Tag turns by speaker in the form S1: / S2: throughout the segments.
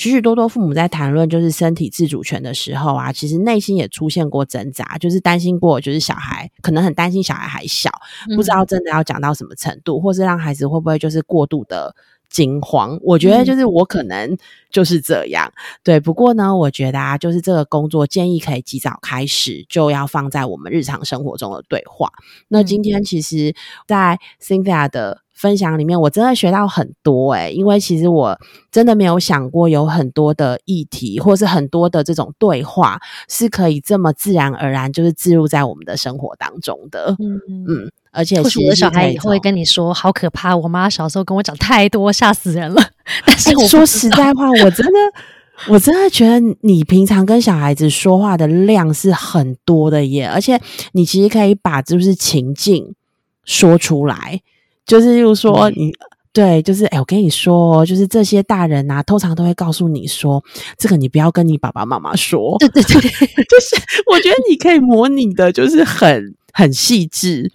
S1: 许许多多父母在谈论就是身体自主权的时候啊，其实内心也出现过挣扎，就是担心过，就是小孩可能很担心小孩还小，不知道真的要讲到什么程度，或是让孩子会不会就是过度的。惊慌，我觉得就是我可能就是这样，对。不过呢，我觉得啊，就是这个工作建议可以及早开始，就要放在我们日常生活中的对话。那今天其实，在 Cynthia 的分享里面，我真的学到很多诶，因为其实我真的没有想过，有很多的议题，或是很多的这种对话，是可以这么自然而然就是置入在我们的生活当中的。嗯嗯。而且，
S2: 或许我的小孩以后会跟你说：“好可怕！我妈小时候跟我讲太多，吓死人了。”但是
S1: 说实在话，我真的，我真的觉得你平常跟小孩子说话的量是很多的耶。而且，你其实可以把就是情境说出来，就是例如说，你对，就是哎，我跟你说，就是这些大人啊，通常都会告诉你说，这个你不要跟你爸爸妈妈说。
S2: 对对对，
S1: 就是我觉得你可以模拟的，就是很很细致。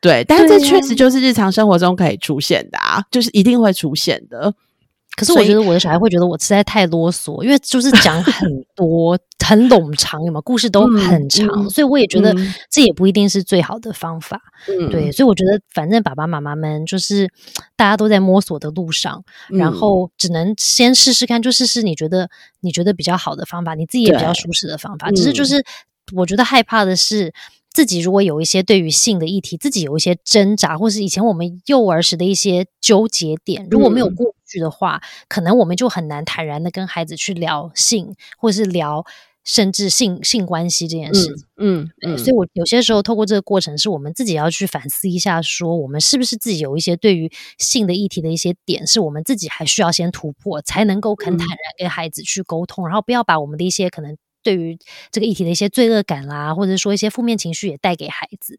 S1: 对，但是这确实就是日常生活中可以出现的啊，就是一定会出现的。
S2: 可是我觉得我的小孩会觉得我实在太啰嗦，因为就是讲 很多、很冗长，有吗？故事都很长，所以我也觉得这也不一定是最好的方法。对，所以我觉得反正爸爸妈妈们就是大家都在摸索的路上，然后只能先试试看，就试试你觉得你觉得比较好的方法，你自己也比较舒适的方法。只是就是我觉得害怕的是。自己如果有一些对于性的议题，自己有一些挣扎，或是以前我们幼儿时的一些纠结点，如果没有过去的话，可能我们就很难坦然的跟孩子去聊性，或是聊甚至性性关系这件事。嗯嗯，所以我有些时候透过这个过程，是我们自己要去反思一下，说我们是不是自己有一些对于性的议题的一些点，是我们自己还需要先突破，才能够肯坦然跟孩子去沟通，然后不要把我们的一些可能。对于这个议题的一些罪恶感啦，或者说一些负面情绪也带给孩子。